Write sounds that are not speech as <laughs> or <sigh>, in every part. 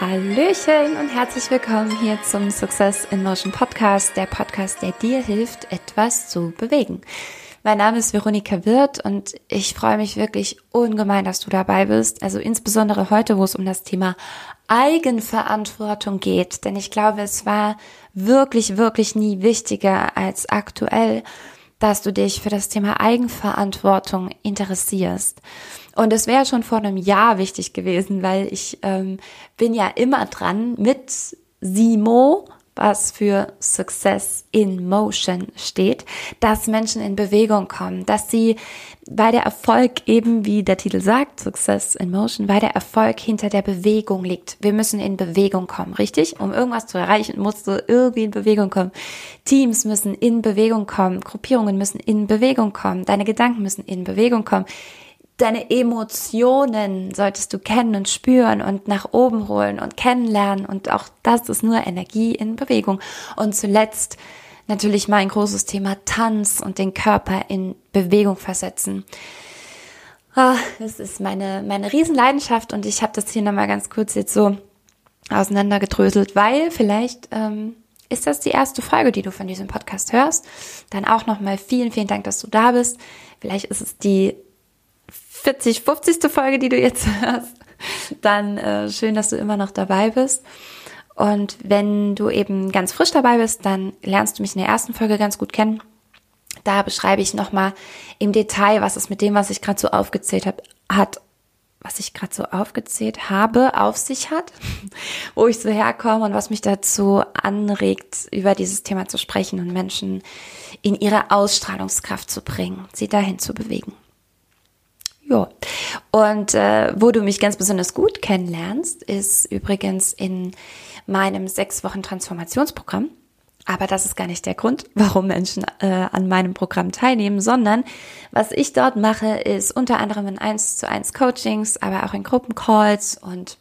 Hallöchen und herzlich willkommen hier zum Success in Motion Podcast, der Podcast, der dir hilft, etwas zu bewegen. Mein Name ist Veronika Wirth und ich freue mich wirklich ungemein, dass du dabei bist. Also insbesondere heute, wo es um das Thema Eigenverantwortung geht. Denn ich glaube, es war wirklich, wirklich nie wichtiger als aktuell, dass du dich für das Thema Eigenverantwortung interessierst. Und es wäre schon vor einem Jahr wichtig gewesen, weil ich ähm, bin ja immer dran mit Simo, was für Success in Motion steht, dass Menschen in Bewegung kommen, dass sie, weil der Erfolg eben, wie der Titel sagt, Success in Motion, weil der Erfolg hinter der Bewegung liegt. Wir müssen in Bewegung kommen, richtig? Um irgendwas zu erreichen, musst du irgendwie in Bewegung kommen. Teams müssen in Bewegung kommen, Gruppierungen müssen in Bewegung kommen, deine Gedanken müssen in Bewegung kommen deine Emotionen solltest du kennen und spüren und nach oben holen und kennenlernen. Und auch das ist nur Energie in Bewegung. Und zuletzt natürlich mein großes Thema Tanz und den Körper in Bewegung versetzen. Oh, das ist meine, meine Riesenleidenschaft und ich habe das hier nochmal ganz kurz jetzt so auseinandergedröselt, weil vielleicht ähm, ist das die erste Folge, die du von diesem Podcast hörst. Dann auch nochmal vielen, vielen Dank, dass du da bist. Vielleicht ist es die 40, 50. Folge, die du jetzt <laughs> hörst, dann äh, schön, dass du immer noch dabei bist. Und wenn du eben ganz frisch dabei bist, dann lernst du mich in der ersten Folge ganz gut kennen. Da beschreibe ich nochmal im Detail, was es mit dem, was ich gerade so aufgezählt habe, hat, was ich gerade so aufgezählt habe, auf sich hat, <laughs> wo ich so herkomme und was mich dazu anregt, über dieses Thema zu sprechen und Menschen in ihre Ausstrahlungskraft zu bringen, sie dahin zu bewegen. Ja. Und äh, wo du mich ganz besonders gut kennenlernst, ist übrigens in meinem sechs Wochen Transformationsprogramm. Aber das ist gar nicht der Grund, warum Menschen äh, an meinem Programm teilnehmen, sondern was ich dort mache, ist unter anderem in 1 zu 1 Coachings, aber auch in Gruppencalls und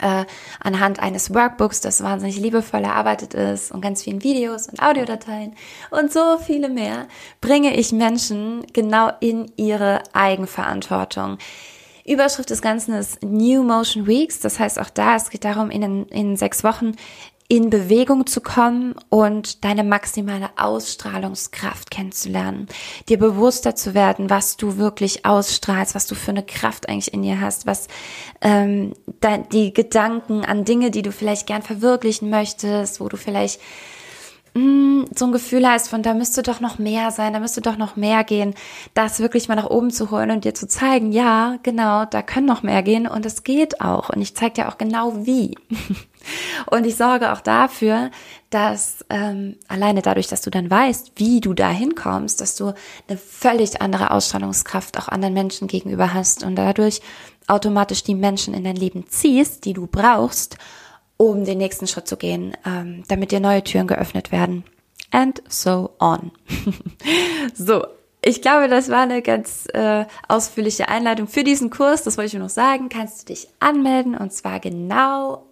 äh, anhand eines Workbooks, das wahnsinnig liebevoll erarbeitet ist und ganz vielen Videos und Audiodateien und so viele mehr, bringe ich Menschen genau in ihre Eigenverantwortung. Überschrift des Ganzen ist New Motion Weeks. Das heißt auch da, es geht darum, in, in sechs Wochen in Bewegung zu kommen und deine maximale Ausstrahlungskraft kennenzulernen, dir bewusster zu werden, was du wirklich ausstrahlst, was du für eine Kraft eigentlich in dir hast, was ähm, die Gedanken an Dinge, die du vielleicht gern verwirklichen möchtest, wo du vielleicht Mm, so ein Gefühl hast von, da müsste doch noch mehr sein, da müsste doch noch mehr gehen, das wirklich mal nach oben zu holen und dir zu zeigen, ja, genau, da können noch mehr gehen und es geht auch. Und ich zeige dir auch genau wie. <laughs> und ich sorge auch dafür, dass ähm, alleine dadurch, dass du dann weißt, wie du da hinkommst, dass du eine völlig andere Ausstrahlungskraft auch anderen Menschen gegenüber hast und dadurch automatisch die Menschen in dein Leben ziehst, die du brauchst, um den nächsten Schritt zu gehen, ähm, damit dir neue Türen geöffnet werden. And so on. <laughs> so, ich glaube, das war eine ganz äh, ausführliche Einleitung für diesen Kurs. Das wollte ich nur noch sagen. Kannst du dich anmelden und zwar genau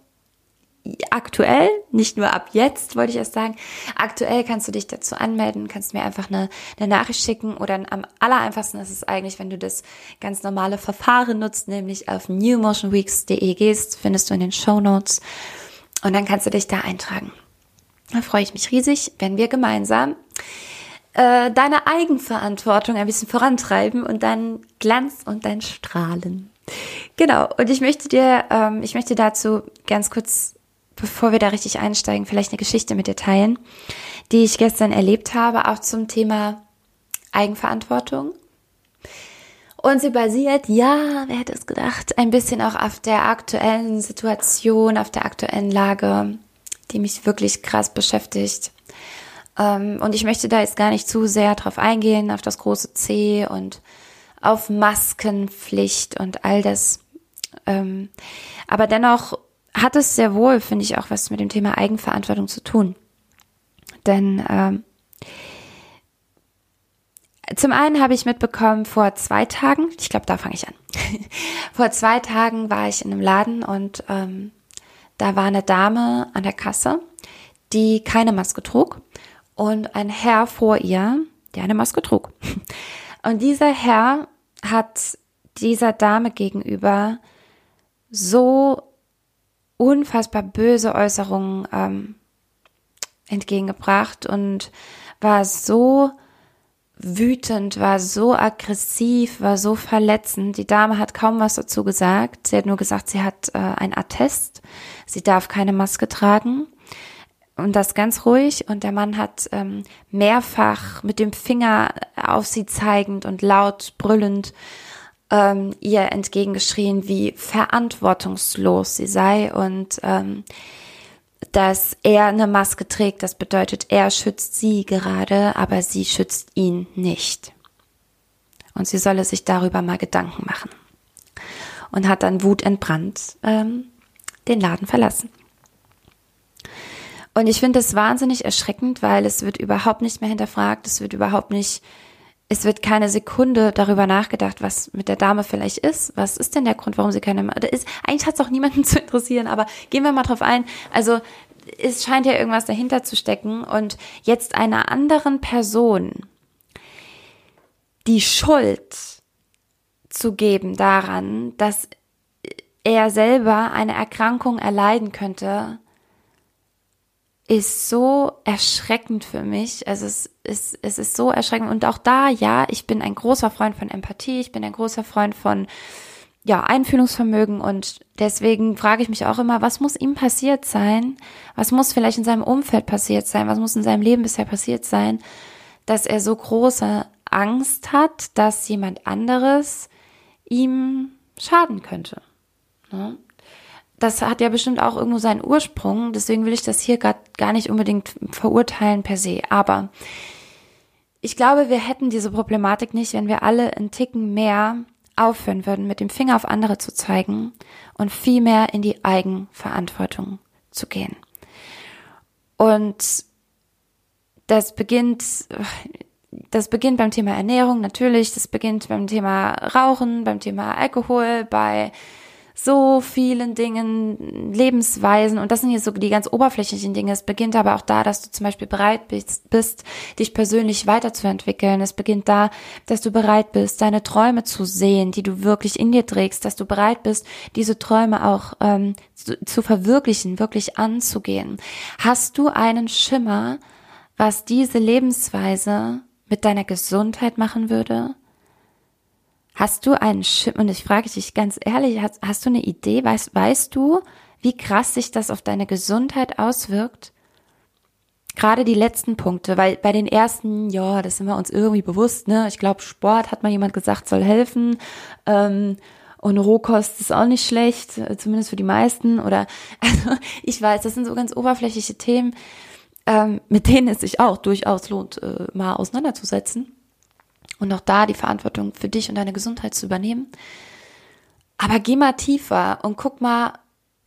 aktuell, nicht nur ab jetzt, wollte ich erst sagen. Aktuell kannst du dich dazu anmelden, kannst mir einfach eine, eine Nachricht schicken oder am aller einfachsten ist es eigentlich, wenn du das ganz normale Verfahren nutzt, nämlich auf newmotionweeks.de gehst, findest du in den Show Notes und dann kannst du dich da eintragen. Da freue ich mich riesig, wenn wir gemeinsam äh, deine Eigenverantwortung ein bisschen vorantreiben und deinen Glanz und dein Strahlen. Genau, und ich möchte dir, ähm, ich möchte dazu ganz kurz bevor wir da richtig einsteigen, vielleicht eine Geschichte mit dir teilen, die ich gestern erlebt habe, auch zum Thema Eigenverantwortung. Und sie basiert, ja, wer hätte es gedacht, ein bisschen auch auf der aktuellen Situation, auf der aktuellen Lage, die mich wirklich krass beschäftigt. Ähm, und ich möchte da jetzt gar nicht zu sehr drauf eingehen, auf das große C und auf Maskenpflicht und all das. Ähm, aber dennoch hat es sehr wohl, finde ich, auch was mit dem Thema Eigenverantwortung zu tun. Denn ähm, zum einen habe ich mitbekommen, vor zwei Tagen, ich glaube, da fange ich an. <laughs> vor zwei Tagen war ich in einem Laden und ähm, da war eine Dame an der Kasse, die keine Maske trug und ein Herr vor ihr, der eine Maske trug. <laughs> Und dieser Herr hat dieser Dame gegenüber so unfassbar böse Äußerungen ähm, entgegengebracht und war so wütend, war so aggressiv, war so verletzend. Die Dame hat kaum was dazu gesagt. Sie hat nur gesagt, sie hat äh, ein Attest. Sie darf keine Maske tragen. Und das ganz ruhig. Und der Mann hat ähm, mehrfach mit dem Finger auf sie zeigend und laut brüllend ähm, ihr entgegengeschrien, wie verantwortungslos sie sei und ähm, dass er eine Maske trägt, das bedeutet, er schützt sie gerade, aber sie schützt ihn nicht. Und sie solle sich darüber mal Gedanken machen. Und hat dann wutentbrannt ähm, den Laden verlassen. Und ich finde es wahnsinnig erschreckend, weil es wird überhaupt nicht mehr hinterfragt, es wird überhaupt nicht, es wird keine Sekunde darüber nachgedacht, was mit der Dame vielleicht ist. Was ist denn der Grund, warum sie keine, da ist, eigentlich hat es auch niemanden <laughs> zu interessieren, aber gehen wir mal drauf ein. Also, es scheint ja irgendwas dahinter zu stecken und jetzt einer anderen Person die Schuld zu geben daran, dass er selber eine Erkrankung erleiden könnte, ist so erschreckend für mich. Also es ist, es ist so erschreckend. Und auch da, ja, ich bin ein großer Freund von Empathie, ich bin ein großer Freund von ja, Einfühlungsvermögen und deswegen frage ich mich auch immer, was muss ihm passiert sein? Was muss vielleicht in seinem Umfeld passiert sein? Was muss in seinem Leben bisher passiert sein, dass er so große Angst hat, dass jemand anderes ihm schaden könnte? Ne? Das hat ja bestimmt auch irgendwo seinen Ursprung, deswegen will ich das hier gar, nicht unbedingt verurteilen per se. Aber ich glaube, wir hätten diese Problematik nicht, wenn wir alle einen Ticken mehr aufhören würden, mit dem Finger auf andere zu zeigen und viel mehr in die Eigenverantwortung zu gehen. Und das beginnt, das beginnt beim Thema Ernährung natürlich, das beginnt beim Thema Rauchen, beim Thema Alkohol, bei so vielen Dingen, Lebensweisen und das sind jetzt so die ganz oberflächlichen Dinge. Es beginnt aber auch da, dass du zum Beispiel bereit bist, bist, dich persönlich weiterzuentwickeln. Es beginnt da, dass du bereit bist, deine Träume zu sehen, die du wirklich in dir trägst, dass du bereit bist, diese Träume auch ähm, zu, zu verwirklichen, wirklich anzugehen. Hast du einen Schimmer, was diese Lebensweise mit deiner Gesundheit machen würde? Hast du einen Schimmer, und ich frage dich ganz ehrlich, hast, hast du eine Idee, weißt, weißt du, wie krass sich das auf deine Gesundheit auswirkt? Gerade die letzten Punkte, weil bei den ersten, ja, das sind wir uns irgendwie bewusst, ne? Ich glaube, Sport hat mal jemand gesagt, soll helfen. Ähm, und Rohkost ist auch nicht schlecht, zumindest für die meisten. Oder <laughs> also ich weiß, das sind so ganz oberflächliche Themen, ähm, mit denen es sich auch durchaus lohnt, äh, mal auseinanderzusetzen und auch da die Verantwortung für dich und deine Gesundheit zu übernehmen. Aber geh mal tiefer und guck mal,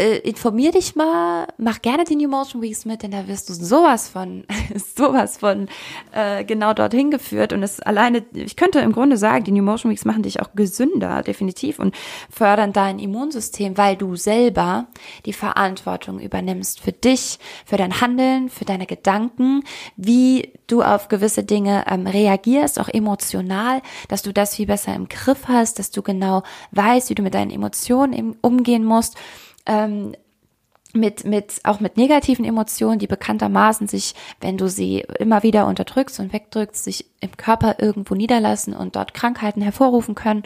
äh, informier dich mal, mach gerne die New Motion Weeks mit, denn da wirst du sowas von, <laughs> sowas von äh, genau dorthin geführt. Und es alleine, ich könnte im Grunde sagen, die New Motion Weeks machen dich auch gesünder, definitiv, und fördern dein Immunsystem, weil du selber die Verantwortung übernimmst für dich, für dein Handeln, für deine Gedanken, wie du auf gewisse Dinge ähm, reagierst, auch emotional, dass du das viel besser im Griff hast, dass du genau weißt, wie du mit deinen Emotionen umgehen musst ähm, mit, mit, auch mit negativen Emotionen, die bekanntermaßen sich, wenn du sie immer wieder unterdrückst und wegdrückst, sich im Körper irgendwo niederlassen und dort Krankheiten hervorrufen können,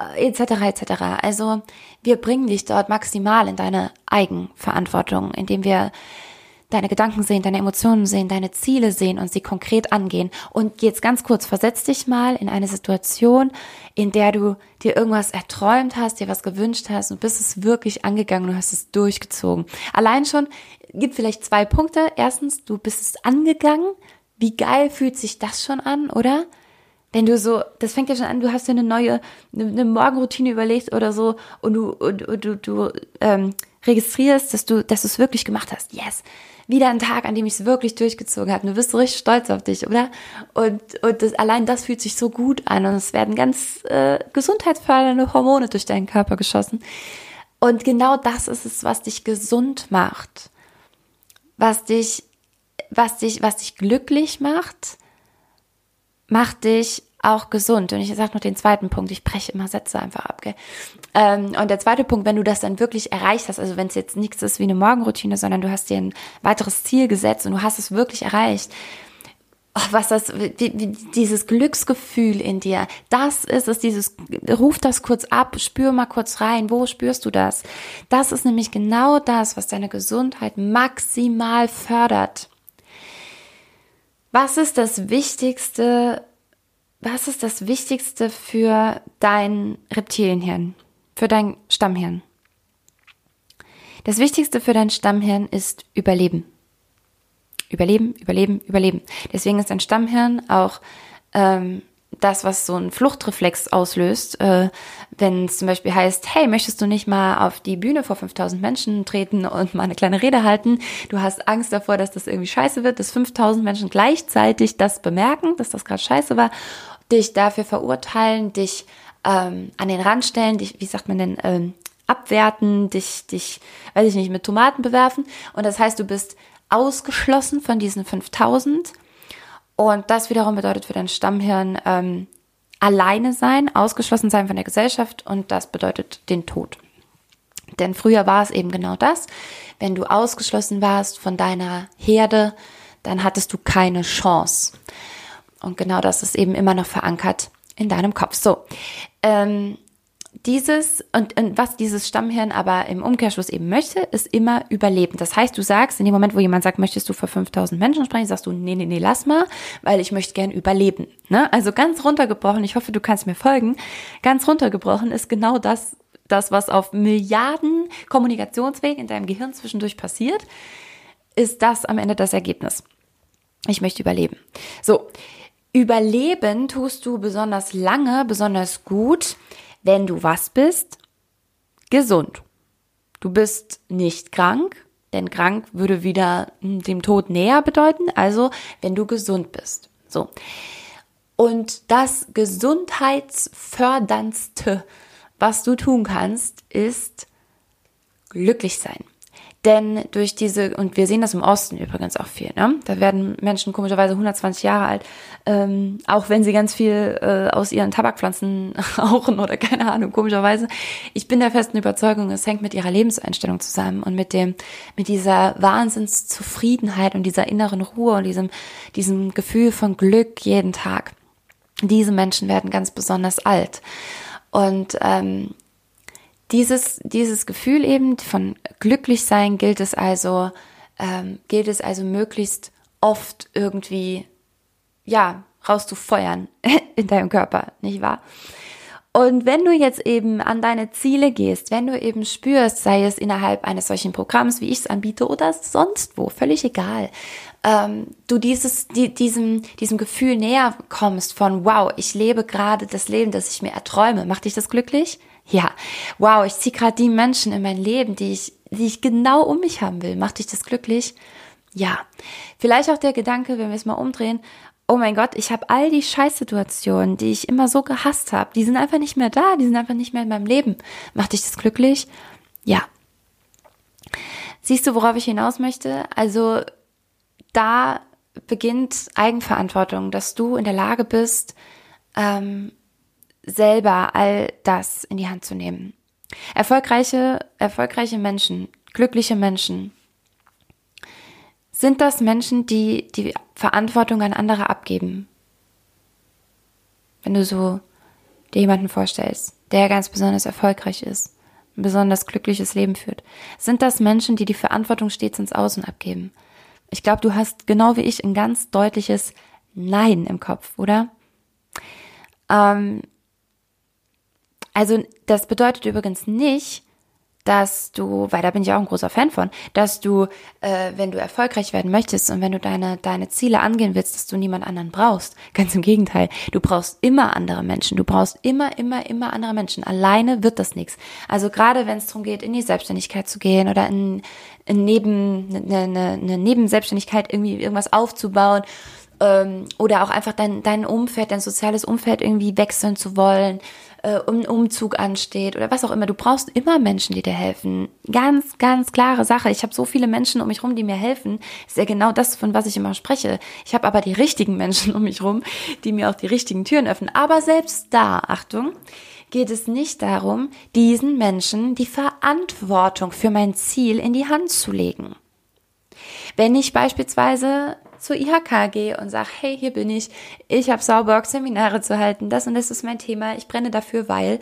äh, etc. etc. Also wir bringen dich dort maximal in deine Eigenverantwortung, indem wir deine Gedanken sehen, deine Emotionen sehen, deine Ziele sehen und sie konkret angehen. Und jetzt ganz kurz, versetz dich mal in eine Situation, in der du dir irgendwas erträumt hast, dir was gewünscht hast und bist es wirklich angegangen und hast es durchgezogen. Allein schon gibt vielleicht zwei Punkte. Erstens, du bist es angegangen. Wie geil fühlt sich das schon an, oder? wenn du so, das fängt ja schon an, du hast dir eine neue, eine, eine Morgenroutine überlegt oder so und du, und, und du, du ähm, registrierst, dass du, dass du es wirklich gemacht hast. Yes wieder ein Tag, an dem ich es wirklich durchgezogen habe. Du bist so richtig stolz auf dich, oder? Und, und das, allein das fühlt sich so gut an und es werden ganz äh, gesundheitsfördernde Hormone durch deinen Körper geschossen. Und genau das ist es, was dich gesund macht, was dich, was dich, was dich glücklich macht, macht dich auch gesund. Und ich sage noch den zweiten Punkt, ich breche immer Sätze einfach ab. Gell? Ähm, und der zweite Punkt, wenn du das dann wirklich erreicht hast, also wenn es jetzt nichts ist wie eine Morgenroutine, sondern du hast dir ein weiteres Ziel gesetzt und du hast es wirklich erreicht, oh, was das, dieses Glücksgefühl in dir, das ist es, dieses, ruf das kurz ab, spür mal kurz rein, wo spürst du das? Das ist nämlich genau das, was deine Gesundheit maximal fördert. Was ist das Wichtigste, was ist das Wichtigste für dein Reptilienhirn, für dein Stammhirn? Das Wichtigste für dein Stammhirn ist Überleben. Überleben, Überleben, Überleben. Deswegen ist dein Stammhirn auch ähm, das, was so ein Fluchtreflex auslöst, äh, wenn es zum Beispiel heißt, hey, möchtest du nicht mal auf die Bühne vor 5000 Menschen treten und mal eine kleine Rede halten? Du hast Angst davor, dass das irgendwie scheiße wird, dass 5000 Menschen gleichzeitig das bemerken, dass das gerade scheiße war, dich dafür verurteilen, dich ähm, an den Rand stellen, dich, wie sagt man denn, ähm, abwerten, dich, dich, weiß ich nicht, mit Tomaten bewerfen. Und das heißt, du bist ausgeschlossen von diesen 5000. Und das wiederum bedeutet für dein Stammhirn ähm, alleine sein, ausgeschlossen sein von der Gesellschaft und das bedeutet den Tod. Denn früher war es eben genau das. Wenn du ausgeschlossen warst von deiner Herde, dann hattest du keine Chance. Und genau das ist eben immer noch verankert in deinem Kopf. So, ähm, dieses und, und was dieses Stammhirn aber im Umkehrschluss eben möchte, ist immer überleben. Das heißt, du sagst, in dem Moment, wo jemand sagt, möchtest du vor 5000 Menschen sprechen, sagst du, nee, nee, nee, lass mal, weil ich möchte gern überleben. Ne? Also ganz runtergebrochen, ich hoffe, du kannst mir folgen, ganz runtergebrochen ist genau das, das, was auf Milliarden Kommunikationswegen in deinem Gehirn zwischendurch passiert, ist das am Ende das Ergebnis. Ich möchte überleben. So, überleben tust du besonders lange, besonders gut, wenn du was bist? Gesund. Du bist nicht krank, denn krank würde wieder dem Tod näher bedeuten, also wenn du gesund bist. So. Und das gesundheitsförderndste, was du tun kannst, ist glücklich sein. Denn durch diese, und wir sehen das im Osten übrigens auch viel, ne? da werden Menschen komischerweise 120 Jahre alt, ähm, auch wenn sie ganz viel äh, aus ihren Tabakpflanzen <laughs> rauchen oder keine Ahnung, komischerweise. Ich bin der festen Überzeugung, es hängt mit ihrer Lebenseinstellung zusammen und mit dem, mit dieser Wahnsinnszufriedenheit und dieser inneren Ruhe und diesem, diesem Gefühl von Glück jeden Tag. Diese Menschen werden ganz besonders alt. Und ähm, dieses, dieses Gefühl eben von glücklich sein gilt es also, ähm, gilt es also möglichst oft irgendwie, ja, rauszufeuern <laughs> in deinem Körper, nicht wahr? Und wenn du jetzt eben an deine Ziele gehst, wenn du eben spürst, sei es innerhalb eines solchen Programms, wie ich es anbiete oder sonst wo, völlig egal, ähm, du dieses, die, diesem, diesem Gefühl näher kommst von, wow, ich lebe gerade das Leben, das ich mir erträume, macht dich das glücklich? Ja, wow, ich ziehe gerade die Menschen in mein Leben, die ich, die ich genau um mich haben will. Macht dich das glücklich? Ja. Vielleicht auch der Gedanke, wenn wir es mal umdrehen, oh mein Gott, ich habe all die Scheißsituationen, die ich immer so gehasst habe, die sind einfach nicht mehr da, die sind einfach nicht mehr in meinem Leben. Macht dich das glücklich? Ja. Siehst du, worauf ich hinaus möchte? Also da beginnt Eigenverantwortung, dass du in der Lage bist, ähm, selber all das in die Hand zu nehmen. Erfolgreiche, erfolgreiche Menschen, glückliche Menschen, sind das Menschen, die die Verantwortung an andere abgeben? Wenn du so dir jemanden vorstellst, der ganz besonders erfolgreich ist, ein besonders glückliches Leben führt, sind das Menschen, die die Verantwortung stets ins Außen abgeben? Ich glaube, du hast genau wie ich ein ganz deutliches Nein im Kopf, oder? Ähm, also das bedeutet übrigens nicht, dass du, weil da bin ich auch ein großer Fan von, dass du, äh, wenn du erfolgreich werden möchtest und wenn du deine, deine Ziele angehen willst, dass du niemand anderen brauchst. <laughs> Ganz im Gegenteil. Du brauchst immer andere Menschen. Du brauchst immer, immer, immer andere Menschen. Alleine wird das nichts. Also gerade wenn es darum geht, in die Selbstständigkeit zu gehen oder in, in neben, eine, eine, eine Nebenselbstständigkeit irgendwie irgendwas aufzubauen ähm, oder auch einfach dein, dein Umfeld, dein soziales Umfeld irgendwie wechseln zu wollen, äh, um ein Umzug ansteht oder was auch immer. Du brauchst immer Menschen, die dir helfen. Ganz, ganz klare Sache. Ich habe so viele Menschen um mich rum, die mir helfen. Das ist ja genau das, von was ich immer spreche. Ich habe aber die richtigen Menschen <laughs> um mich rum, die mir auch die richtigen Türen öffnen. Aber selbst da, Achtung, geht es nicht darum, diesen Menschen die Verantwortung für mein Ziel in die Hand zu legen. Wenn ich beispielsweise zur IHK gehe und sage, hey, hier bin ich, ich habe Sauberg Seminare zu halten, das und das ist mein Thema, ich brenne dafür, weil.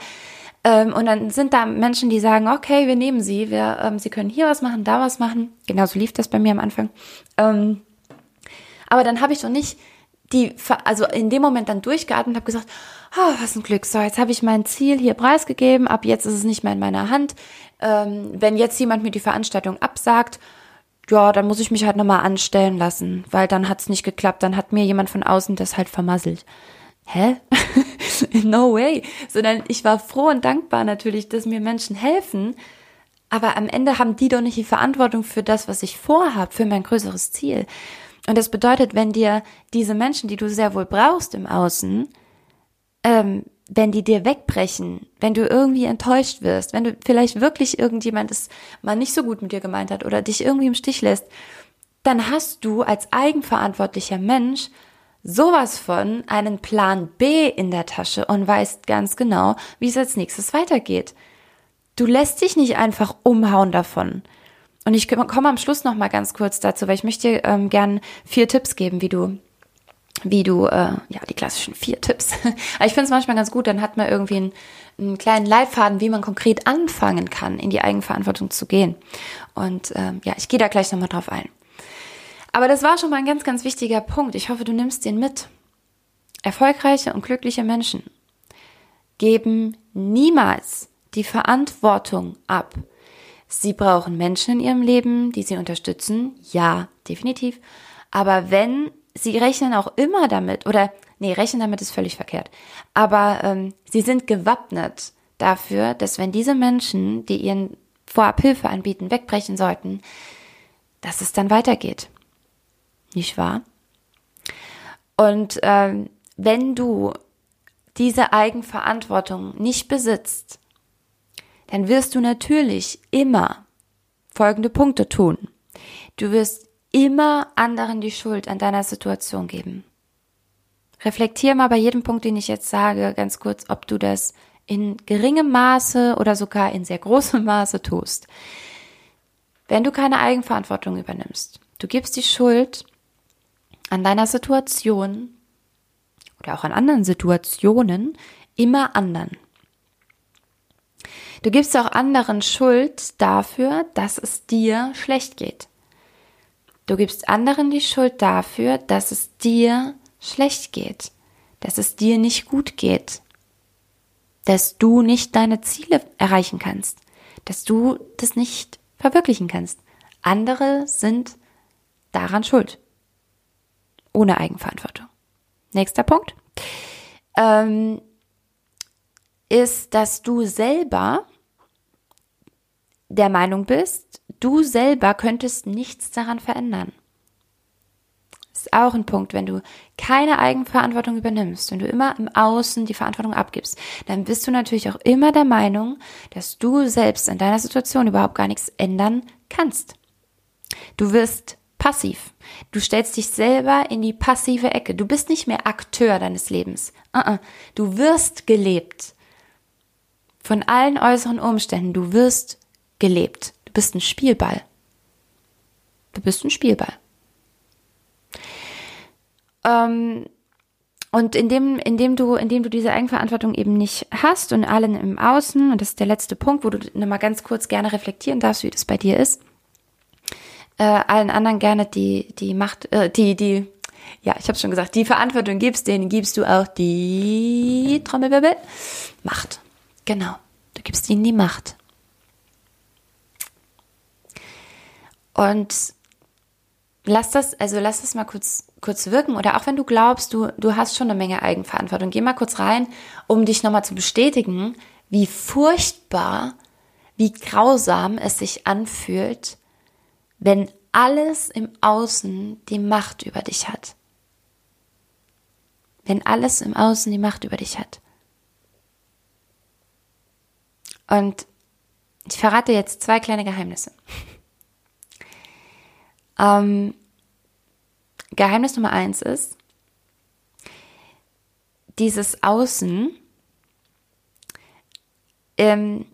Ähm, und dann sind da Menschen, die sagen, okay, wir nehmen sie, wir, ähm, sie können hier was machen, da was machen. Genauso lief das bei mir am Anfang. Ähm, aber dann habe ich doch nicht die, also in dem Moment dann durchgeatmet und habe gesagt, oh, was ein Glück, so, jetzt habe ich mein Ziel hier preisgegeben, ab jetzt ist es nicht mehr in meiner Hand. Ähm, wenn jetzt jemand mir die Veranstaltung absagt, ja, dann muss ich mich halt nochmal anstellen lassen, weil dann hat's nicht geklappt, dann hat mir jemand von außen das halt vermasselt. Hä? <laughs> no way. Sondern ich war froh und dankbar natürlich, dass mir Menschen helfen, aber am Ende haben die doch nicht die Verantwortung für das, was ich vorhab, für mein größeres Ziel. Und das bedeutet, wenn dir diese Menschen, die du sehr wohl brauchst im Außen, ähm, wenn die dir wegbrechen, wenn du irgendwie enttäuscht wirst, wenn du vielleicht wirklich irgendjemand es mal nicht so gut mit dir gemeint hat oder dich irgendwie im Stich lässt, dann hast du als eigenverantwortlicher Mensch sowas von einen Plan B in der Tasche und weißt ganz genau, wie es als nächstes weitergeht. Du lässt dich nicht einfach umhauen davon. Und ich komme am Schluss noch mal ganz kurz dazu, weil ich möchte ähm, gern vier Tipps geben, wie du wie du, äh, ja, die klassischen vier Tipps. <laughs> Aber ich finde es manchmal ganz gut, dann hat man irgendwie einen, einen kleinen Leitfaden, wie man konkret anfangen kann, in die Eigenverantwortung zu gehen. Und ähm, ja, ich gehe da gleich nochmal drauf ein. Aber das war schon mal ein ganz, ganz wichtiger Punkt. Ich hoffe, du nimmst den mit. Erfolgreiche und glückliche Menschen geben niemals die Verantwortung ab. Sie brauchen Menschen in ihrem Leben, die sie unterstützen. Ja, definitiv. Aber wenn sie rechnen auch immer damit, oder nee, rechnen damit ist völlig verkehrt, aber ähm, sie sind gewappnet dafür, dass wenn diese Menschen, die ihren vorab Hilfe anbieten, wegbrechen sollten, dass es dann weitergeht. Nicht wahr? Und ähm, wenn du diese Eigenverantwortung nicht besitzt, dann wirst du natürlich immer folgende Punkte tun. Du wirst immer anderen die Schuld an deiner Situation geben. Reflektier mal bei jedem Punkt, den ich jetzt sage, ganz kurz, ob du das in geringem Maße oder sogar in sehr großem <laughs> Maße tust. Wenn du keine Eigenverantwortung übernimmst, du gibst die Schuld an deiner Situation oder auch an anderen Situationen immer anderen. Du gibst auch anderen Schuld dafür, dass es dir schlecht geht. Du gibst anderen die Schuld dafür, dass es dir schlecht geht, dass es dir nicht gut geht, dass du nicht deine Ziele erreichen kannst, dass du das nicht verwirklichen kannst. Andere sind daran schuld. Ohne Eigenverantwortung. Nächster Punkt ähm, ist, dass du selber der Meinung bist, du selber könntest nichts daran verändern. Das ist auch ein Punkt, wenn du keine Eigenverantwortung übernimmst, wenn du immer im Außen die Verantwortung abgibst, dann bist du natürlich auch immer der Meinung, dass du selbst in deiner Situation überhaupt gar nichts ändern kannst. Du wirst passiv. Du stellst dich selber in die passive Ecke. Du bist nicht mehr Akteur deines Lebens. Uh -uh. Du wirst gelebt. Von allen äußeren Umständen. Du wirst gelebt. Du bist ein Spielball. Du bist ein Spielball. Ähm, und indem, indem du, indem du diese Eigenverantwortung eben nicht hast und allen im Außen, und das ist der letzte Punkt, wo du nochmal ganz kurz gerne reflektieren darfst, wie das bei dir ist, äh, allen anderen gerne die, die Macht, äh, die, die, ja, ich habe schon gesagt, die Verantwortung gibst, denen gibst du auch die Trommelwirbel Macht. Genau. Du gibst ihnen die Macht. Und lass das, also lass das mal kurz, kurz wirken. Oder auch wenn du glaubst, du, du hast schon eine Menge Eigenverantwortung, geh mal kurz rein, um dich nochmal zu bestätigen, wie furchtbar, wie grausam es sich anfühlt, wenn alles im Außen die Macht über dich hat. wenn alles im Außen die Macht über dich hat. Und ich verrate jetzt zwei kleine Geheimnisse. Ähm, Geheimnis Nummer eins ist, dieses Außen ähm,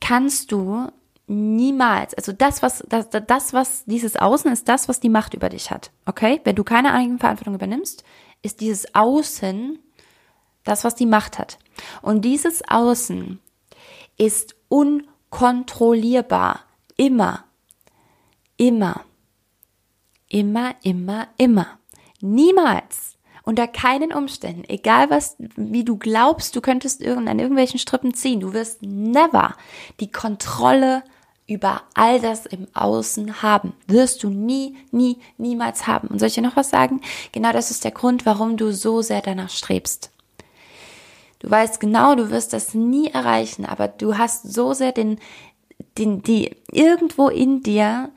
kannst du niemals, also das, was, das, das, was dieses Außen ist, das, was die Macht über dich hat. Okay? Wenn du keine Eigenverantwortung übernimmst, ist dieses Außen das, was die Macht hat. Und dieses Außen ist unkontrollierbar. Immer. Immer. Immer, immer, immer. Niemals unter keinen Umständen, egal was, wie du glaubst, du könntest an irgendwelchen Strippen ziehen, du wirst never die Kontrolle über all das im Außen haben. Wirst du nie, nie, niemals haben. Und soll ich dir noch was sagen? Genau das ist der Grund, warum du so sehr danach strebst. Du weißt genau, du wirst das nie erreichen, aber du hast so sehr den, den, die, irgendwo in dir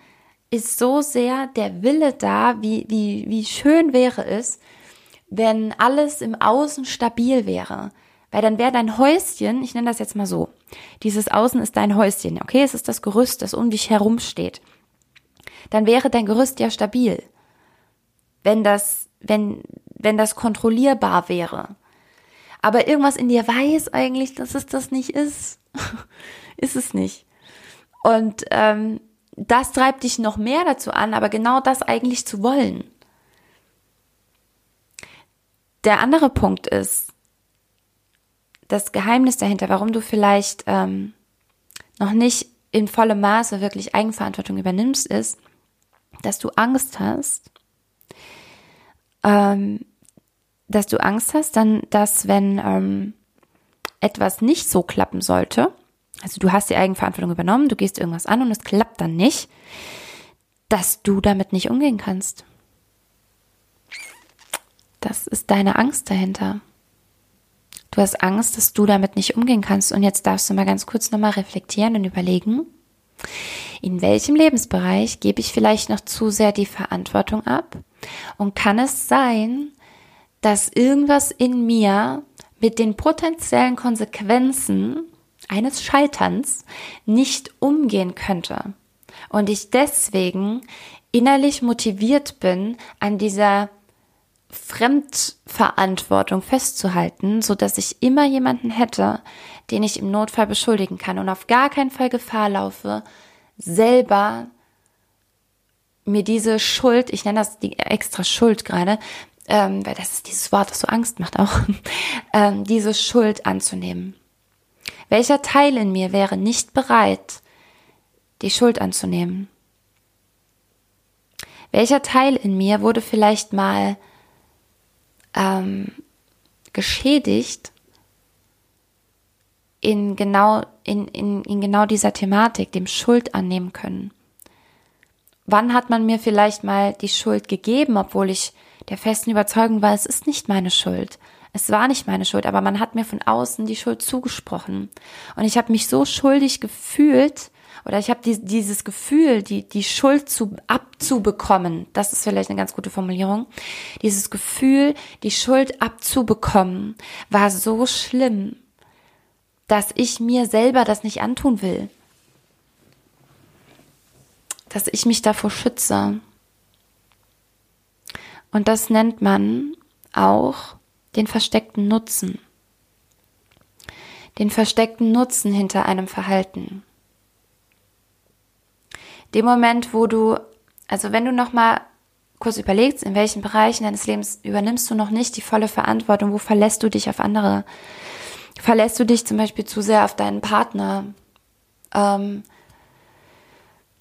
ist so sehr der Wille da, wie, wie, wie schön wäre es, wenn alles im Außen stabil wäre. Weil dann wäre dein Häuschen, ich nenne das jetzt mal so, dieses Außen ist dein Häuschen, okay? Es ist das Gerüst, das um dich herum steht. Dann wäre dein Gerüst ja stabil. Wenn das, wenn, wenn das kontrollierbar wäre. Aber irgendwas in dir weiß eigentlich, dass es das nicht ist. <laughs> ist es nicht. Und ähm, das treibt dich noch mehr dazu an, aber genau das eigentlich zu wollen. Der andere Punkt ist, das Geheimnis dahinter, warum du vielleicht ähm, noch nicht in vollem Maße wirklich Eigenverantwortung übernimmst, ist, dass du Angst hast, ähm, dass du Angst hast, dann, dass wenn ähm, etwas nicht so klappen sollte, also du hast die Eigenverantwortung übernommen, du gehst irgendwas an und es klappt dann nicht, dass du damit nicht umgehen kannst. Das ist deine Angst dahinter. Du hast Angst, dass du damit nicht umgehen kannst. Und jetzt darfst du mal ganz kurz nochmal reflektieren und überlegen, in welchem Lebensbereich gebe ich vielleicht noch zu sehr die Verantwortung ab? Und kann es sein, dass irgendwas in mir mit den potenziellen Konsequenzen eines Scheiterns nicht umgehen könnte? Und ich deswegen innerlich motiviert bin, an dieser Fremdverantwortung festzuhalten, so dass ich immer jemanden hätte, den ich im Notfall beschuldigen kann und auf gar keinen Fall Gefahr laufe, selber mir diese Schuld, ich nenne das die extra Schuld gerade, ähm, weil das ist dieses Wort, das so Angst macht auch, <laughs> ähm, diese Schuld anzunehmen. Welcher Teil in mir wäre nicht bereit, die Schuld anzunehmen? Welcher Teil in mir wurde vielleicht mal ähm, geschädigt in genau, in, in, in genau dieser Thematik, dem Schuld annehmen können. Wann hat man mir vielleicht mal die Schuld gegeben, obwohl ich der festen Überzeugung war, es ist nicht meine Schuld. Es war nicht meine Schuld, aber man hat mir von außen die Schuld zugesprochen. Und ich habe mich so schuldig gefühlt, oder ich habe die, dieses Gefühl, die, die Schuld zu, abzubekommen, das ist vielleicht eine ganz gute Formulierung, dieses Gefühl, die Schuld abzubekommen, war so schlimm, dass ich mir selber das nicht antun will. Dass ich mich davor schütze. Und das nennt man auch den versteckten Nutzen. Den versteckten Nutzen hinter einem Verhalten dem Moment, wo du, also wenn du nochmal kurz überlegst, in welchen Bereichen deines Lebens übernimmst du noch nicht die volle Verantwortung, wo verlässt du dich auf andere? Verlässt du dich zum Beispiel zu sehr auf deinen Partner? Ähm,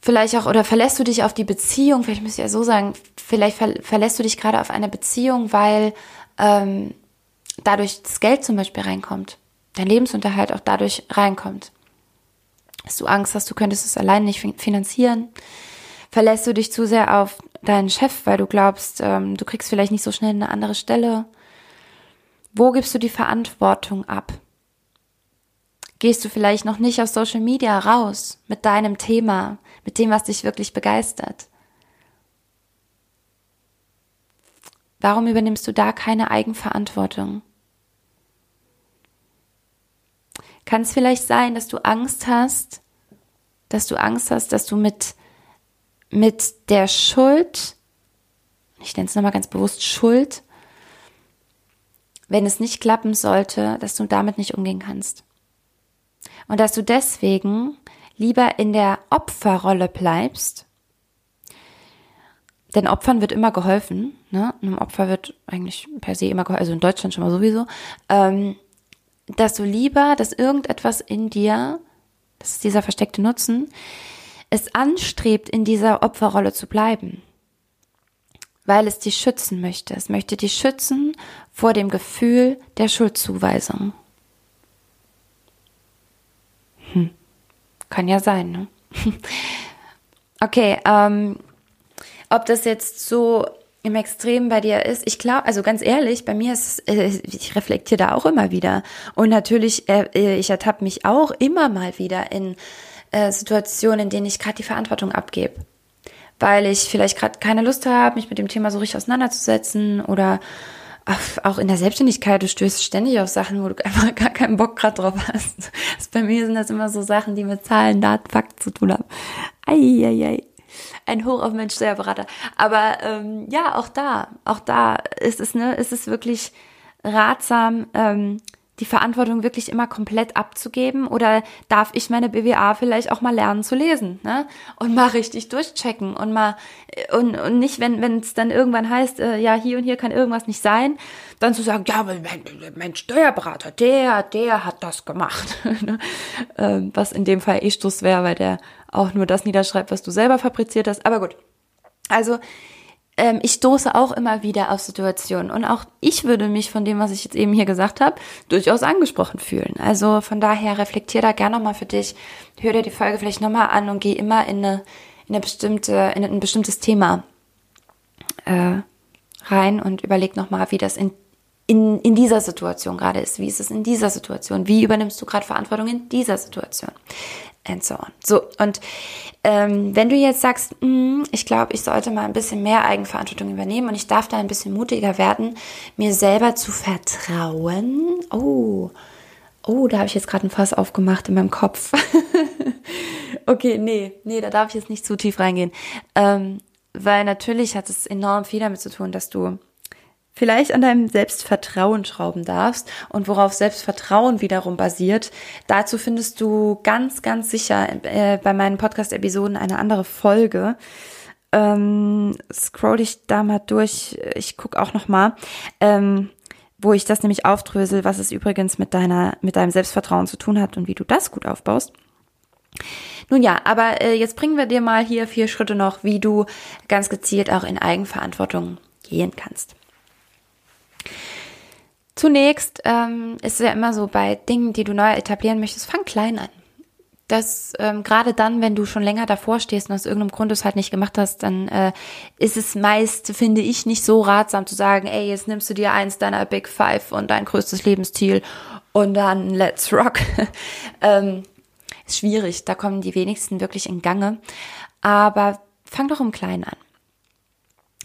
vielleicht auch, oder verlässt du dich auf die Beziehung, vielleicht müsste ich ja so sagen, vielleicht ver verlässt du dich gerade auf eine Beziehung, weil ähm, dadurch das Geld zum Beispiel reinkommt, dein Lebensunterhalt auch dadurch reinkommt dass du Angst hast, du könntest es allein nicht finanzieren? Verlässt du dich zu sehr auf deinen Chef, weil du glaubst, ähm, du kriegst vielleicht nicht so schnell eine andere Stelle? Wo gibst du die Verantwortung ab? Gehst du vielleicht noch nicht aus Social Media raus mit deinem Thema, mit dem, was dich wirklich begeistert? Warum übernimmst du da keine Eigenverantwortung? Kann es vielleicht sein, dass du Angst hast, dass du Angst hast, dass du mit, mit der Schuld, ich nenne es nochmal ganz bewusst Schuld, wenn es nicht klappen sollte, dass du damit nicht umgehen kannst. Und dass du deswegen lieber in der Opferrolle bleibst, denn Opfern wird immer geholfen, ne? Einem Opfer wird eigentlich per se immer geholfen, also in Deutschland schon mal sowieso, ähm, dass du lieber, dass irgendetwas in dir, das ist dieser versteckte Nutzen, es anstrebt, in dieser Opferrolle zu bleiben weil es dich schützen möchte. Es möchte dich schützen vor dem Gefühl der Schuldzuweisung. Hm. Kann ja sein, ne? <laughs> okay, ähm, ob das jetzt so im Extrem bei dir ist, ich glaube, also ganz ehrlich, bei mir ist, äh, ich reflektiere da auch immer wieder. Und natürlich, äh, äh ich ertappe mich auch immer mal wieder in äh, Situationen, in denen ich gerade die Verantwortung abgebe weil ich vielleicht gerade keine Lust habe, mich mit dem Thema so richtig auseinanderzusetzen oder auch in der Selbstständigkeit, du stößt ständig auf Sachen, wo du <laughs> einfach gar keinen Bock gerade drauf hast. Bei mir sind das immer so Sachen, die mit Zahlen, Daten, Fakten zu tun haben. Eieiei. Ein Hoch auf meinen Steuerberater. Aber ähm, ja, auch da, auch da ist es, ne, ist es wirklich ratsam, ähm, die Verantwortung wirklich immer komplett abzugeben oder darf ich meine BWA vielleicht auch mal lernen zu lesen ne? und mal richtig durchchecken und mal und, und nicht, wenn wenn es dann irgendwann heißt, äh, ja hier und hier kann irgendwas nicht sein, dann zu sagen, ja, mein, mein Steuerberater, der der hat das gemacht, <laughs> ne? ähm, was in dem Fall eh Stuss wäre, weil der auch nur das niederschreibt, was du selber fabriziert hast. Aber gut, also ähm, ich stoße auch immer wieder auf Situationen und auch ich würde mich von dem, was ich jetzt eben hier gesagt habe, durchaus angesprochen fühlen. Also von daher reflektier da gerne nochmal für dich, hör dir die Folge vielleicht nochmal an und geh immer in eine, in eine bestimmte, in ein bestimmtes Thema äh, rein und überleg nochmal, wie das in in, in dieser Situation gerade ist. Wie ist es in dieser Situation? Wie übernimmst du gerade Verantwortung in dieser Situation? And so on. So, und ähm, wenn du jetzt sagst, mh, hm, ich glaube, ich sollte mal ein bisschen mehr Eigenverantwortung übernehmen und ich darf da ein bisschen mutiger werden, mir selber zu vertrauen. Oh, oh, da habe ich jetzt gerade ein Fass aufgemacht in meinem Kopf. <laughs> okay, nee, nee, da darf ich jetzt nicht zu tief reingehen. Ähm, weil natürlich hat es enorm viel damit zu tun, dass du vielleicht an deinem Selbstvertrauen schrauben darfst und worauf Selbstvertrauen wiederum basiert. Dazu findest du ganz, ganz sicher äh, bei meinen Podcast-Episoden eine andere Folge. Ähm, scroll ich da mal durch. Ich guck auch noch mal, ähm, wo ich das nämlich aufdrösel, was es übrigens mit deiner, mit deinem Selbstvertrauen zu tun hat und wie du das gut aufbaust. Nun ja, aber äh, jetzt bringen wir dir mal hier vier Schritte noch, wie du ganz gezielt auch in Eigenverantwortung gehen kannst. Zunächst ähm, ist es ja immer so bei Dingen, die du neu etablieren möchtest, fang klein an. Das ähm, gerade dann, wenn du schon länger davor stehst und aus irgendeinem Grund es halt nicht gemacht hast, dann äh, ist es meist, finde ich, nicht so ratsam zu sagen, ey, jetzt nimmst du dir eins deiner Big Five und dein größtes Lebensziel und dann let's rock. <laughs> ähm, ist schwierig, da kommen die wenigsten wirklich in Gange. Aber fang doch im Kleinen an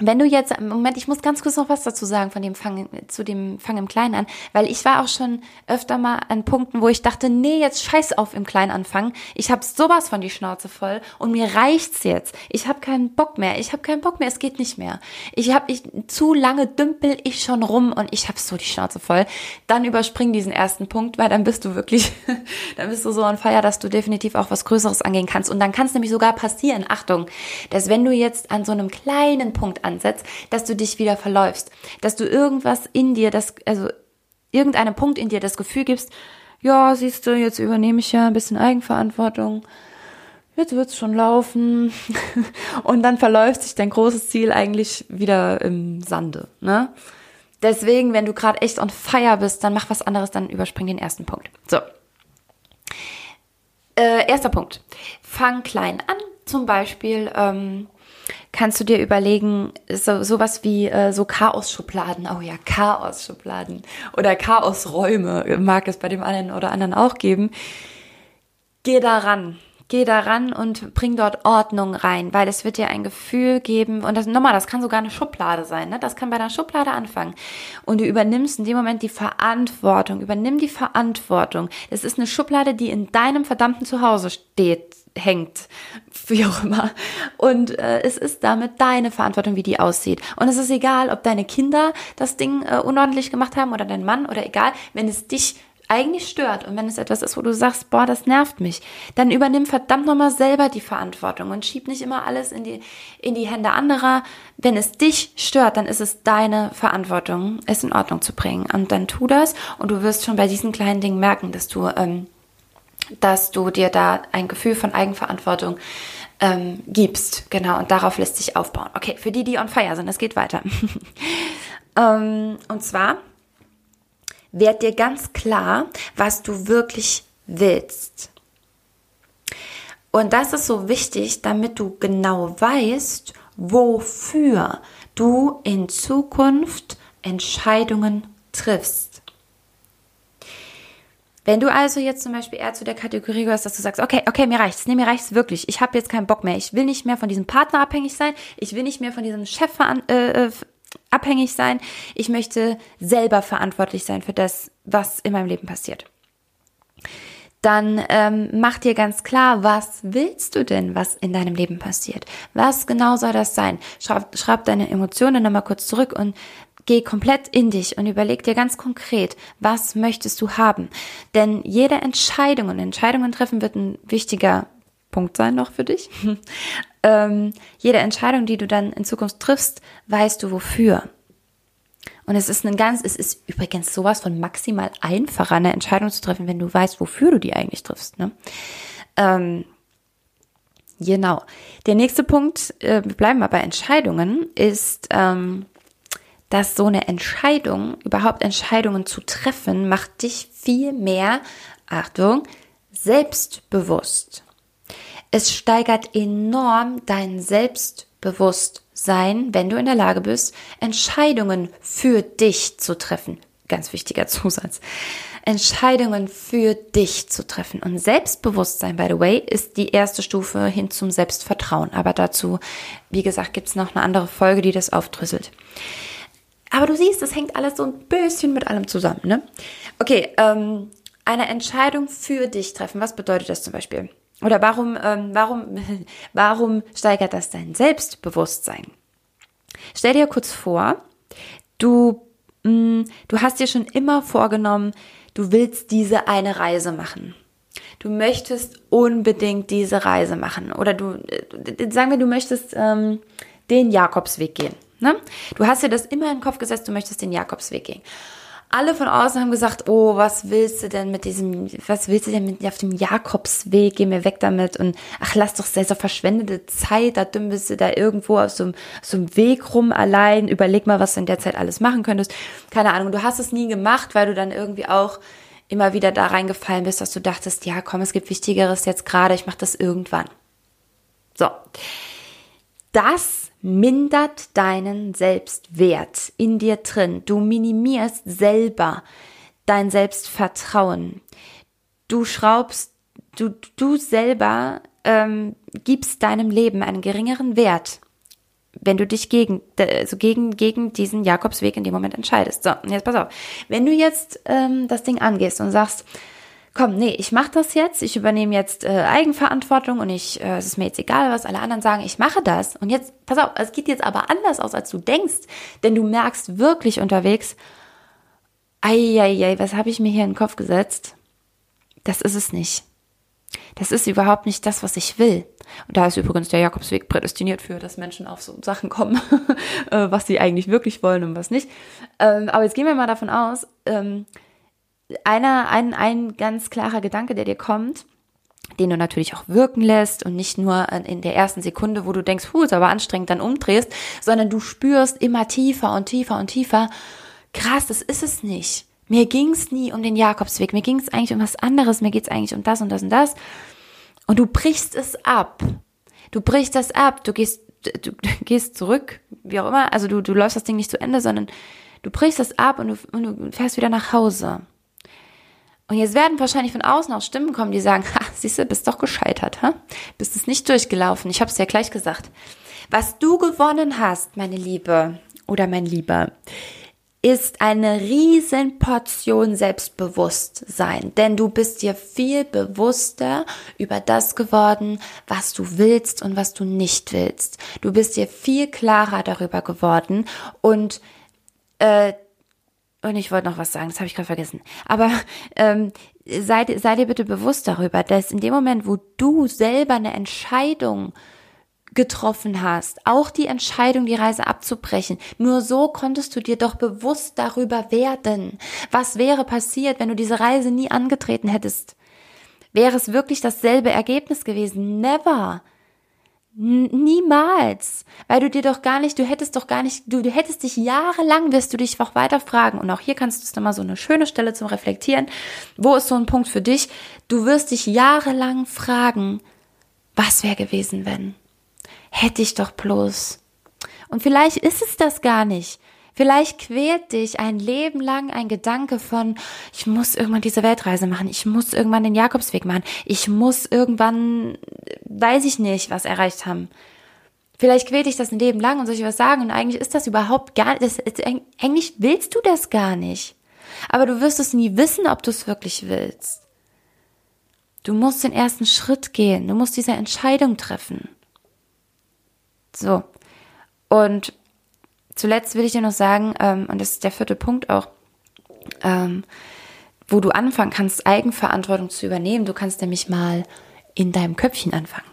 wenn du jetzt, Moment, ich muss ganz kurz noch was dazu sagen von dem Fang, zu dem Fang im Kleinen an, weil ich war auch schon öfter mal an Punkten, wo ich dachte, nee, jetzt scheiß auf im Kleinen anfangen. Ich habe sowas von die Schnauze voll und mir reicht's jetzt. Ich habe keinen Bock mehr. Ich habe keinen Bock mehr. Es geht nicht mehr. Ich habe ich zu lange dümpel ich schon rum und ich habe so die Schnauze voll. Dann überspring diesen ersten Punkt, weil dann bist du wirklich, <laughs> dann bist du so on fire, dass du definitiv auch was Größeres angehen kannst. Und dann kann es nämlich sogar passieren, Achtung, dass wenn du jetzt an so einem kleinen Punkt ansetzt, dass du dich wieder verläufst, dass du irgendwas in dir, das, also irgendeinem Punkt in dir das Gefühl gibst, ja, siehst du, jetzt übernehme ich ja ein bisschen Eigenverantwortung. Jetzt wird's schon laufen. <laughs> Und dann verläuft sich dein großes Ziel eigentlich wieder im Sande, ne? Deswegen, wenn du gerade echt on fire bist, dann mach was anderes, dann überspring den ersten Punkt. So. Äh, erster Punkt. Fang klein an. Zum Beispiel, ähm, kannst du dir überlegen, so sowas wie äh, so Chaos-Schubladen, oh ja, Chaos-Schubladen oder Chaos-Räume mag es bei dem einen oder anderen auch geben. Geh daran, geh daran und bring dort Ordnung rein, weil es wird dir ein Gefühl geben und das nochmal, das kann sogar eine Schublade sein, ne? Das kann bei einer Schublade anfangen und du übernimmst in dem Moment die Verantwortung, übernimm die Verantwortung. Es ist eine Schublade, die in deinem verdammten Zuhause steht, hängt, wie auch immer. Und äh, es ist damit deine Verantwortung, wie die aussieht. Und es ist egal, ob deine Kinder das Ding äh, unordentlich gemacht haben oder dein Mann oder egal, wenn es dich eigentlich stört und wenn es etwas ist, wo du sagst, boah, das nervt mich, dann übernimm verdammt nochmal selber die Verantwortung und schieb nicht immer alles in die, in die Hände anderer. Wenn es dich stört, dann ist es deine Verantwortung, es in Ordnung zu bringen. Und dann tu das und du wirst schon bei diesen kleinen Dingen merken, dass du, ähm, dass du dir da ein Gefühl von Eigenverantwortung ähm, gibst. Genau, und darauf lässt sich aufbauen. Okay, für die, die on fire sind, es geht weiter. <laughs> ähm, und zwar werd dir ganz klar, was du wirklich willst. Und das ist so wichtig, damit du genau weißt, wofür du in Zukunft Entscheidungen triffst. Wenn du also jetzt zum Beispiel eher zu der Kategorie gehörst, dass du sagst, okay, okay, mir reicht's, nee, mir reicht's wirklich, ich habe jetzt keinen Bock mehr, ich will nicht mehr von diesem Partner abhängig sein, ich will nicht mehr von diesem Chef äh, äh abhängig sein. Ich möchte selber verantwortlich sein für das, was in meinem Leben passiert. Dann ähm, mach dir ganz klar, was willst du denn, was in deinem Leben passiert? Was genau soll das sein? Schreib, schreib deine Emotionen nochmal kurz zurück und geh komplett in dich und überleg dir ganz konkret, was möchtest du haben? Denn jede Entscheidung und Entscheidungen treffen wird ein wichtiger Punkt sein noch für dich. <laughs> ähm, jede Entscheidung, die du dann in Zukunft triffst, weißt du wofür. Und es ist ein ganz, es ist übrigens sowas von maximal einfacher, eine Entscheidung zu treffen, wenn du weißt, wofür du die eigentlich triffst. Ne? Ähm, genau. Der nächste Punkt, äh, wir bleiben mal bei Entscheidungen, ist, ähm, dass so eine Entscheidung, überhaupt Entscheidungen zu treffen, macht dich viel mehr, Achtung, selbstbewusst. Es steigert enorm dein Selbstbewusstsein, wenn du in der Lage bist, Entscheidungen für dich zu treffen. Ganz wichtiger <laughs> Zusatz. Entscheidungen für dich zu treffen. Und Selbstbewusstsein, by the way, ist die erste Stufe hin zum Selbstvertrauen. Aber dazu, wie gesagt, gibt es noch eine andere Folge, die das aufdrüsselt. Aber du siehst, das hängt alles so ein bisschen mit allem zusammen, ne? Okay, ähm, eine Entscheidung für dich treffen. Was bedeutet das zum Beispiel? Oder warum, ähm, warum, <laughs> warum steigert das dein Selbstbewusstsein? Stell dir kurz vor, du, mh, mm, du hast dir schon immer vorgenommen, du willst diese eine Reise machen. Du möchtest unbedingt diese Reise machen. Oder du, äh, sagen wir, du möchtest ähm, den Jakobsweg gehen. Ne? Du hast dir das immer in den Kopf gesetzt, du möchtest den Jakobsweg gehen alle von außen haben gesagt, oh, was willst du denn mit diesem, was willst du denn mit auf dem Jakobsweg, geh mir weg damit und ach, lass doch sehr verschwendete Zeit, da dümpelst du da irgendwo auf so, so einem Weg rum allein, überleg mal, was du in der Zeit alles machen könntest. Keine Ahnung, du hast es nie gemacht, weil du dann irgendwie auch immer wieder da reingefallen bist, dass du dachtest, ja, komm, es gibt Wichtigeres jetzt gerade, ich mach das irgendwann. So. Das mindert deinen Selbstwert in dir drin. Du minimierst selber dein Selbstvertrauen. Du schraubst, du, du selber ähm, gibst deinem Leben einen geringeren Wert, wenn du dich gegen, also gegen, gegen diesen Jakobsweg in dem Moment entscheidest. So, jetzt pass auf. Wenn du jetzt ähm, das Ding angehst und sagst, komm, nee, ich mache das jetzt, ich übernehme jetzt äh, Eigenverantwortung und ich, äh, es ist mir jetzt egal, was alle anderen sagen, ich mache das. Und jetzt, pass auf, es geht jetzt aber anders aus, als du denkst, denn du merkst wirklich unterwegs, ei, was habe ich mir hier in den Kopf gesetzt? Das ist es nicht. Das ist überhaupt nicht das, was ich will. Und da ist übrigens der Jakobsweg prädestiniert für, dass Menschen auf so Sachen kommen, <laughs> äh, was sie eigentlich wirklich wollen und was nicht. Ähm, aber jetzt gehen wir mal davon aus, ähm, einer, ein, ein ganz klarer Gedanke, der dir kommt, den du natürlich auch wirken lässt und nicht nur in der ersten Sekunde, wo du denkst, puh, ist aber anstrengend, dann umdrehst, sondern du spürst immer tiefer und tiefer und tiefer, krass, das ist es nicht. Mir ging's nie um den Jakobsweg, mir ging's eigentlich um was anderes, mir geht's eigentlich um das und das und das. Und du brichst es ab. Du brichst das ab, du gehst, du, du <laughs> gehst zurück, wie auch immer, also du, du läufst das Ding nicht zu Ende, sondern du brichst es ab und du, und du fährst wieder nach Hause. Und jetzt werden wahrscheinlich von außen auch Stimmen kommen, die sagen, <laughs> ha, siehst du, bist doch gescheitert, ha? Bist es nicht durchgelaufen. Ich habe es ja gleich gesagt. Was du gewonnen hast, meine Liebe oder mein Lieber, ist eine riesen Portion Selbstbewusstsein, denn du bist dir viel bewusster über das geworden, was du willst und was du nicht willst. Du bist dir viel klarer darüber geworden und äh, und ich wollte noch was sagen, das habe ich gerade vergessen. Aber ähm, sei, sei dir bitte bewusst darüber, dass in dem Moment, wo du selber eine Entscheidung getroffen hast, auch die Entscheidung, die Reise abzubrechen. Nur so konntest du dir doch bewusst darüber werden. Was wäre passiert, wenn du diese Reise nie angetreten hättest? Wäre es wirklich dasselbe Ergebnis gewesen? Never. Niemals. Weil du dir doch gar nicht, du hättest doch gar nicht, du, du hättest dich jahrelang, wirst du dich auch weiter fragen. Und auch hier kannst du es nochmal so eine schöne Stelle zum Reflektieren. Wo ist so ein Punkt für dich? Du wirst dich jahrelang fragen, was wäre gewesen, wenn? hätte ich doch bloß. Und vielleicht ist es das gar nicht. Vielleicht quält dich ein Leben lang ein Gedanke von, ich muss irgendwann diese Weltreise machen, ich muss irgendwann den Jakobsweg machen, ich muss irgendwann, weiß ich nicht, was erreicht haben. Vielleicht quält dich das ein Leben lang und soll ich was sagen und eigentlich ist das überhaupt gar nicht, eigentlich willst du das gar nicht. Aber du wirst es nie wissen, ob du es wirklich willst. Du musst den ersten Schritt gehen, du musst diese Entscheidung treffen. So. Und zuletzt will ich dir noch sagen, ähm, und das ist der vierte Punkt auch, ähm, wo du anfangen kannst, Eigenverantwortung zu übernehmen. Du kannst nämlich mal in deinem Köpfchen anfangen.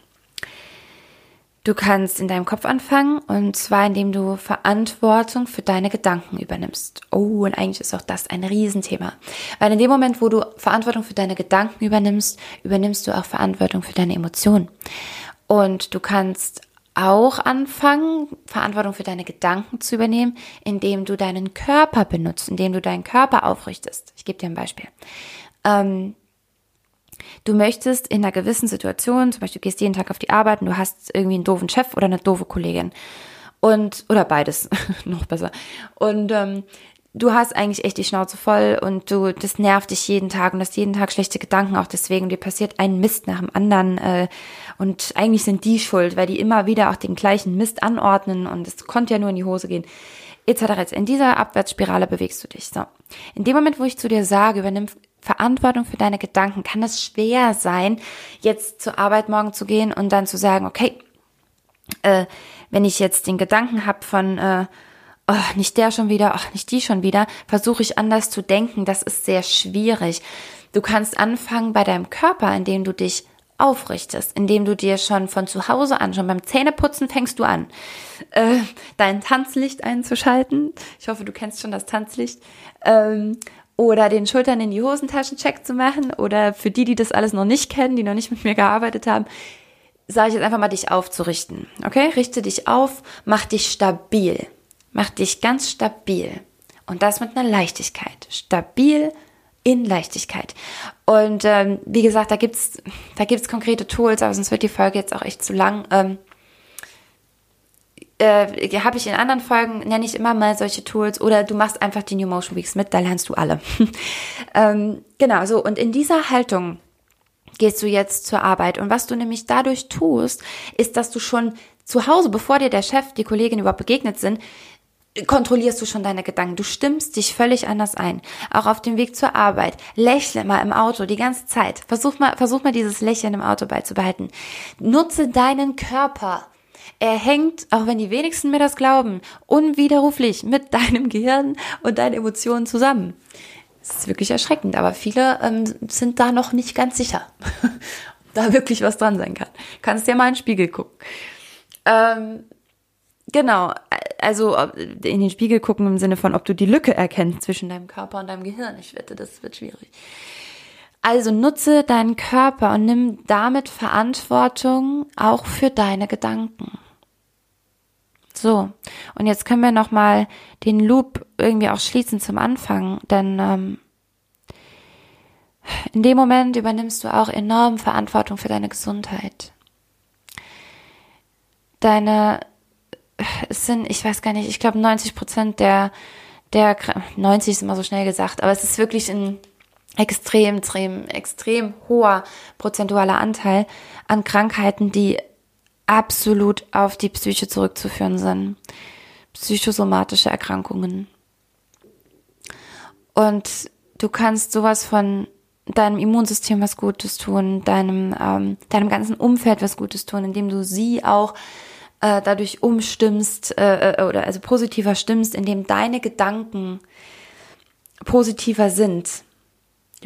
Du kannst in deinem Kopf anfangen und zwar indem du Verantwortung für deine Gedanken übernimmst. Oh, und eigentlich ist auch das ein Riesenthema. Weil in dem Moment, wo du Verantwortung für deine Gedanken übernimmst, übernimmst du auch Verantwortung für deine Emotionen. Und du kannst auch anfangen, Verantwortung für deine Gedanken zu übernehmen, indem du deinen Körper benutzt, indem du deinen Körper aufrichtest. Ich gebe dir ein Beispiel. Ähm, du möchtest in einer gewissen Situation, zum Beispiel du gehst jeden Tag auf die Arbeit und du hast irgendwie einen doofen Chef oder eine doofe Kollegin und oder beides <laughs> noch besser und ähm, du hast eigentlich echt die Schnauze voll und du, das nervt dich jeden Tag und hast jeden Tag schlechte Gedanken auch deswegen. Dir passiert ein Mist nach dem anderen äh, und eigentlich sind die schuld, weil die immer wieder auch den gleichen Mist anordnen und es konnte ja nur in die Hose gehen. Etc. In dieser Abwärtsspirale bewegst du dich. So. In dem Moment, wo ich zu dir sage, übernimm Verantwortung für deine Gedanken, kann es schwer sein, jetzt zur Arbeit morgen zu gehen und dann zu sagen, okay, äh, wenn ich jetzt den Gedanken habe von äh, oh, nicht der schon wieder, oh, nicht die schon wieder, versuche ich anders zu denken. Das ist sehr schwierig. Du kannst anfangen bei deinem Körper, indem du dich aufrichtest, indem du dir schon von zu Hause an, schon beim Zähneputzen fängst du an, äh, dein Tanzlicht einzuschalten. Ich hoffe, du kennst schon das Tanzlicht. Ähm, oder den Schultern in die Hosentaschen check zu machen. Oder für die, die das alles noch nicht kennen, die noch nicht mit mir gearbeitet haben, sage ich jetzt einfach mal, dich aufzurichten. Okay? Richte dich auf, mach dich stabil. Mach dich ganz stabil. Und das mit einer Leichtigkeit. Stabil in Leichtigkeit. Und ähm, wie gesagt, da gibt's da gibt's konkrete Tools, aber sonst wird die Folge jetzt auch echt zu lang. Ähm, äh, habe ich in anderen Folgen, nenne ich immer mal solche Tools oder du machst einfach die New Motion Weeks mit, da lernst du alle. <laughs> ähm, genau, so und in dieser Haltung gehst du jetzt zur Arbeit und was du nämlich dadurch tust, ist, dass du schon zu Hause, bevor dir der Chef, die Kollegin überhaupt begegnet sind, kontrollierst du schon deine Gedanken. Du stimmst dich völlig anders ein. Auch auf dem Weg zur Arbeit. Lächle mal im Auto die ganze Zeit. Versuch mal, versuch mal dieses Lächeln im Auto beizubehalten. Nutze deinen Körper. Er hängt, auch wenn die wenigsten mir das glauben, unwiderruflich mit <laughs> deinem Gehirn und deinen Emotionen zusammen. Das ist wirklich erschreckend, aber viele ähm, sind da noch nicht ganz sicher, <laughs> da wirklich was dran sein kann. Kannst dir mal in den Spiegel gucken. Ähm, Genau, also in den Spiegel gucken im Sinne von, ob du die Lücke erkennst zwischen deinem Körper und deinem Gehirn. Ich wette, das wird schwierig. Also nutze deinen Körper und nimm damit Verantwortung auch für deine Gedanken. So, und jetzt können wir nochmal den Loop irgendwie auch schließen zum Anfang, denn ähm, in dem Moment übernimmst du auch enorm Verantwortung für deine Gesundheit. Deine es sind, ich weiß gar nicht, ich glaube 90 Prozent der, der, 90 ist immer so schnell gesagt, aber es ist wirklich ein extrem, extrem, extrem hoher prozentualer Anteil an Krankheiten, die absolut auf die Psyche zurückzuführen sind. Psychosomatische Erkrankungen. Und du kannst sowas von deinem Immunsystem was Gutes tun, deinem, ähm, deinem ganzen Umfeld was Gutes tun, indem du sie auch äh, dadurch umstimmst äh, äh oder also positiver stimmst, indem deine Gedanken positiver sind.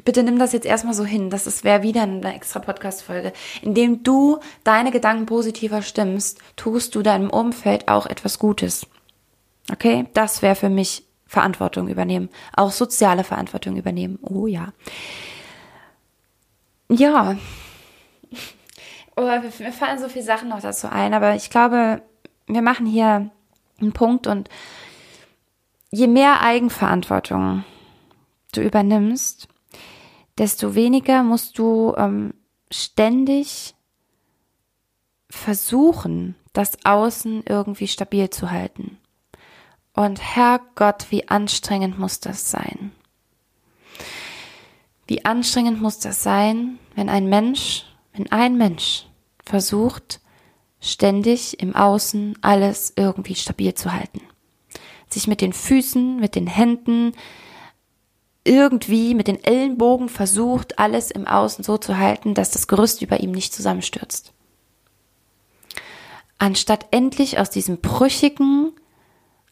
Bitte nimm das jetzt erstmal so hin, das wäre wieder eine extra Podcast-Folge. Indem du deine Gedanken positiver stimmst, tust du deinem Umfeld auch etwas Gutes. Okay? Das wäre für mich Verantwortung übernehmen. Auch soziale Verantwortung übernehmen. Oh ja. Ja. Oh, mir fallen so viele Sachen noch dazu ein, aber ich glaube, wir machen hier einen Punkt und je mehr Eigenverantwortung du übernimmst, desto weniger musst du ähm, ständig versuchen, das Außen irgendwie stabil zu halten. Und Herrgott, wie anstrengend muss das sein? Wie anstrengend muss das sein, wenn ein Mensch, wenn ein Mensch versucht, ständig im Außen alles irgendwie stabil zu halten. Sich mit den Füßen, mit den Händen, irgendwie mit den Ellenbogen versucht, alles im Außen so zu halten, dass das Gerüst über ihm nicht zusammenstürzt. Anstatt endlich aus diesem brüchigen,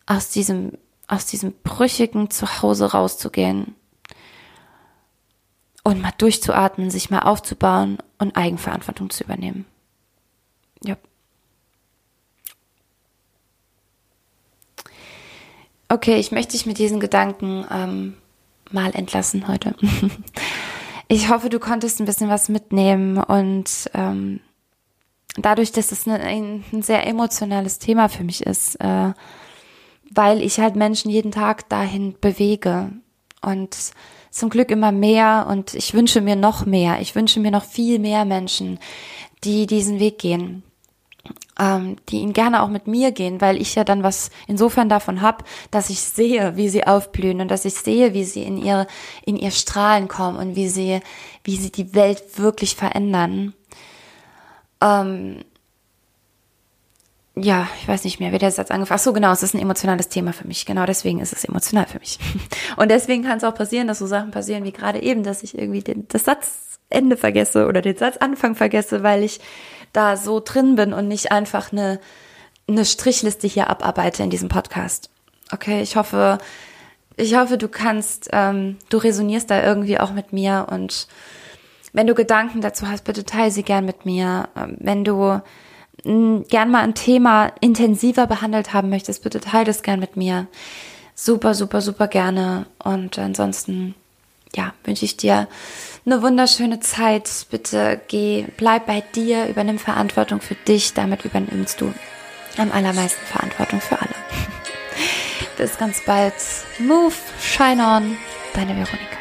aus diesem, aus diesem brüchigen Zuhause rauszugehen und mal durchzuatmen, sich mal aufzubauen und Eigenverantwortung zu übernehmen. Ja. Okay, ich möchte dich mit diesen Gedanken ähm, mal entlassen heute. <laughs> Ich hoffe, du konntest ein bisschen was mitnehmen und ähm, dadurch, dass es ein, ein, sehr emotionales Thema für mich ist, äh, weil ich halt Menschen jeden Tag dahin bewege und zum Glück immer mehr und ich wünsche mir noch mehr. Ich wünsche mir noch viel mehr Menschen, die diesen Weg gehen ähm, die ihn gerne auch mit mir gehen, weil ich ja dann was insofern davon hab, dass ich sehe, wie sie aufblühen und dass ich sehe, wie sie in ihr in ihr Strahlen kommen und wie sie wie sie die Welt wirklich verändern. Ähm, ja, ich weiß nicht mehr, wie der Satz angefangen. Ach so, genau, es ist ein emotionales Thema für mich. Genau deswegen ist es emotional für mich. <laughs> Und deswegen kann es auch passieren, dass so Sachen passieren wie gerade eben, dass ich irgendwie den, das Satzende vergesse oder den Satzanfang vergesse, weil ich da so drin bin und nicht einfach eine, eine Strichliste hier abarbeite in diesem Podcast. Okay, ich hoffe, ich hoffe, du kannst, ähm, du resonierst da irgendwie auch mit mir und wenn du Gedanken dazu hast, bitte teile sie gern mit mir. Ähm, wenn du gern mal ein Thema intensiver behandelt haben möchtest, bitte teile das gern mit mir. Super, super, super gerne. Und ansonsten, ja, wünsche ich dir eine wunderschöne Zeit. Bitte geh, bleib bei dir, übernimm Verantwortung für dich. Damit übernimmst du am allermeisten Verantwortung für alle. <laughs> Bis ganz bald. Move, shine on. Deine Veronika.